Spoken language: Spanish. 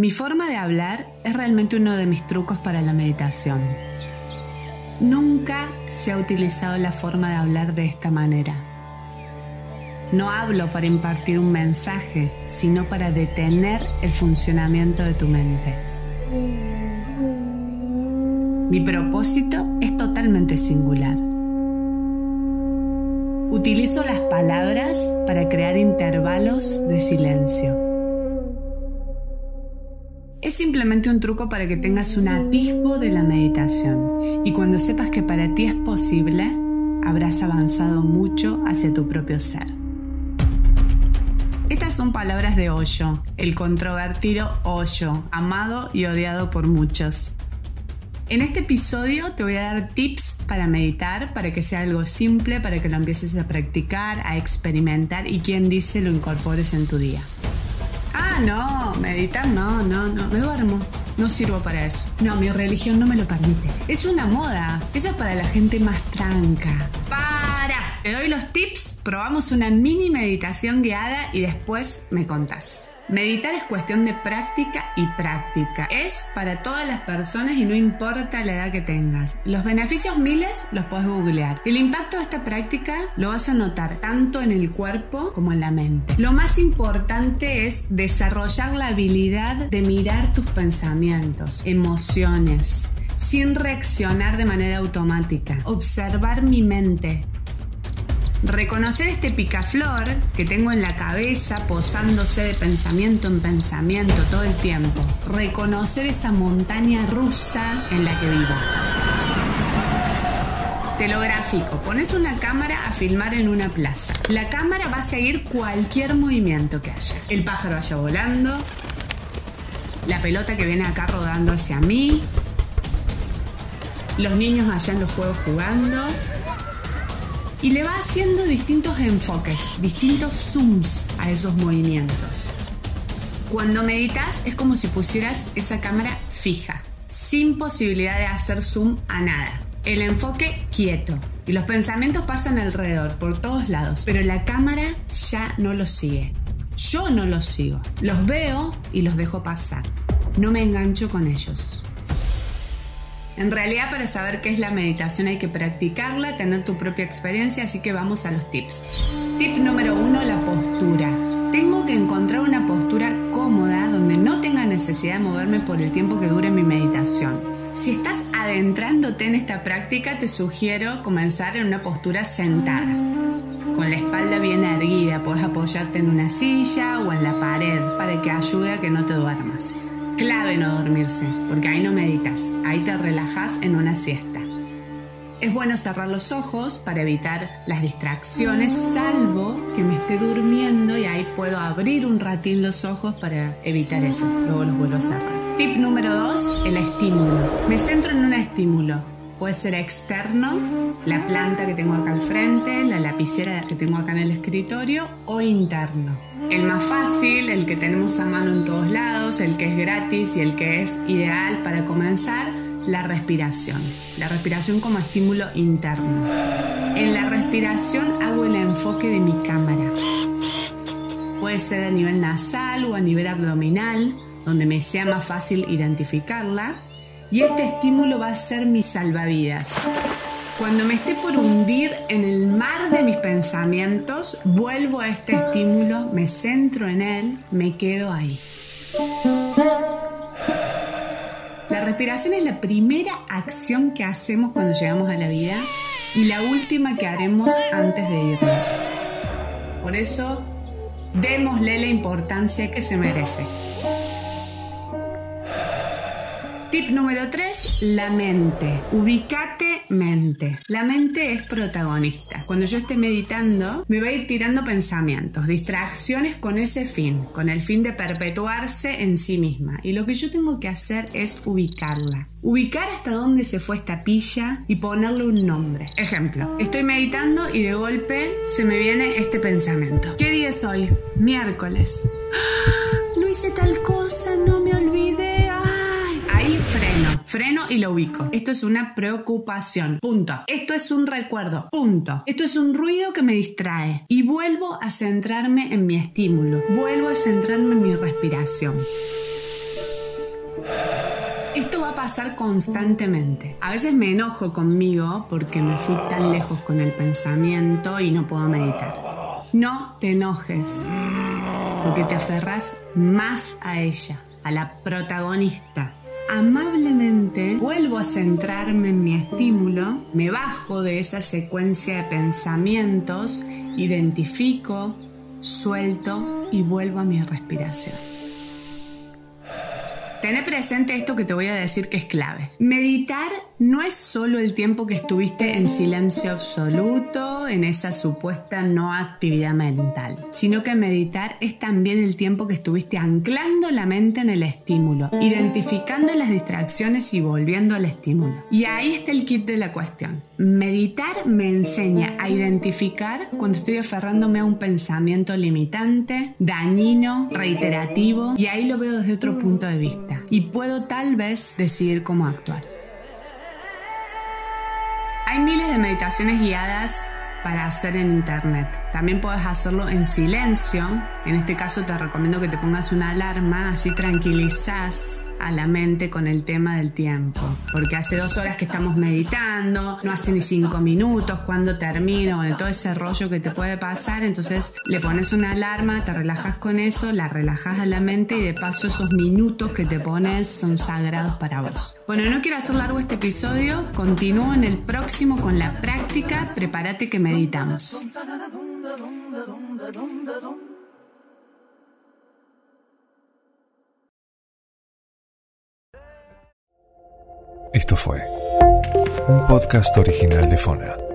Mi forma de hablar es realmente uno de mis trucos para la meditación. Nunca se ha utilizado la forma de hablar de esta manera. No hablo para impartir un mensaje, sino para detener el funcionamiento de tu mente. Mi propósito es totalmente singular. Utilizo las palabras para crear intervalos de silencio. Simplemente un truco para que tengas un atisbo de la meditación y cuando sepas que para ti es posible, habrás avanzado mucho hacia tu propio ser. Estas son palabras de Hoyo, el controvertido Hoyo, amado y odiado por muchos. En este episodio te voy a dar tips para meditar, para que sea algo simple, para que lo empieces a practicar, a experimentar y quien dice lo incorpores en tu día. No, meditar no, no, no, me duermo. No sirvo para eso. No, mi religión no me lo permite. Es una moda. Eso es para la gente más tranca. Te doy los tips, probamos una mini meditación guiada y después me contás. Meditar es cuestión de práctica y práctica. Es para todas las personas y no importa la edad que tengas. Los beneficios miles los puedes googlear. El impacto de esta práctica lo vas a notar tanto en el cuerpo como en la mente. Lo más importante es desarrollar la habilidad de mirar tus pensamientos, emociones, sin reaccionar de manera automática. Observar mi mente, Reconocer este picaflor que tengo en la cabeza posándose de pensamiento en pensamiento todo el tiempo. Reconocer esa montaña rusa en la que vivo. Te lo. Pones una cámara a filmar en una plaza. La cámara va a seguir cualquier movimiento que haya. El pájaro vaya volando. La pelota que viene acá rodando hacia mí. Los niños allá en los juegos jugando y le va haciendo distintos enfoques, distintos zooms a esos movimientos. Cuando meditas es como si pusieras esa cámara fija, sin posibilidad de hacer zoom a nada. El enfoque quieto y los pensamientos pasan alrededor, por todos lados, pero la cámara ya no los sigue. Yo no los sigo, los veo y los dejo pasar. No me engancho con ellos. En realidad para saber qué es la meditación hay que practicarla, tener tu propia experiencia, así que vamos a los tips. Tip número uno, la postura. Tengo que encontrar una postura cómoda donde no tenga necesidad de moverme por el tiempo que dure mi meditación. Si estás adentrándote en esta práctica, te sugiero comenzar en una postura sentada. Con la espalda bien erguida, puedes apoyarte en una silla o en la pared para que ayude a que no te duermas clave no dormirse, porque ahí no meditas, ahí te relajas en una siesta. Es bueno cerrar los ojos para evitar las distracciones, salvo que me esté durmiendo y ahí puedo abrir un ratín los ojos para evitar eso. Luego los vuelvo a cerrar. Tip número 2, el estímulo. Me centro en un estímulo. Puede ser externo, la planta que tengo acá al frente, la lapicera que tengo acá en el escritorio, o interno. El más fácil, el que tenemos a mano en todos lados, el que es gratis y el que es ideal para comenzar, la respiración. La respiración como estímulo interno. En la respiración hago el enfoque de mi cámara. Puede ser a nivel nasal o a nivel abdominal, donde me sea más fácil identificarla y este estímulo va a ser mi salvavidas. Cuando me esté por hundir en el mar de mis pensamientos, vuelvo a este estímulo, me centro en él, me quedo ahí. La respiración es la primera acción que hacemos cuando llegamos a la vida y la última que haremos antes de irnos. Por eso, démosle la importancia que se merece. Tip número 3, la mente. Ubicate mente. La mente es protagonista. Cuando yo esté meditando, me va a ir tirando pensamientos, distracciones con ese fin, con el fin de perpetuarse en sí misma. Y lo que yo tengo que hacer es ubicarla. Ubicar hasta dónde se fue esta pilla y ponerle un nombre. Ejemplo, estoy meditando y de golpe se me viene este pensamiento. ¿Qué día es hoy? Miércoles. ¡Ah! Y lo ubico. Esto es una preocupación. Punto. Esto es un recuerdo. Punto. Esto es un ruido que me distrae. Y vuelvo a centrarme en mi estímulo. Vuelvo a centrarme en mi respiración. pasar constantemente. A veces me enojo conmigo porque me fui tan lejos con el pensamiento y no puedo meditar. No te enojes, porque te aferras más a ella, a la protagonista. Amablemente vuelvo a centrarme en mi estímulo, me bajo de esa secuencia de pensamientos, identifico, suelto y vuelvo a mi respiración. Tené presente esto que te voy a decir que es clave. Meditar no es solo el tiempo que estuviste en silencio absoluto, en esa supuesta no actividad mental, sino que meditar es también el tiempo que estuviste anclando la mente en el estímulo, identificando las distracciones y volviendo al estímulo. Y ahí está el kit de la cuestión. Meditar me enseña a identificar cuando estoy aferrándome a un pensamiento limitante, dañino, reiterativo, y ahí lo veo desde otro punto de vista. Y puedo tal vez decidir cómo actuar. Hay miles de meditaciones guiadas para hacer en internet. También puedes hacerlo en silencio. En este caso te recomiendo que te pongas una alarma, así tranquilizas a la mente con el tema del tiempo. Porque hace dos horas que estamos meditando, no hace ni cinco minutos, cuando termino, de todo ese rollo que te puede pasar. Entonces le pones una alarma, te relajas con eso, la relajas a la mente y de paso esos minutos que te pones son sagrados para vos. Bueno, no quiero hacer largo este episodio, continúo en el próximo con la práctica, prepárate que meditamos. Esto fue un podcast original de Fona.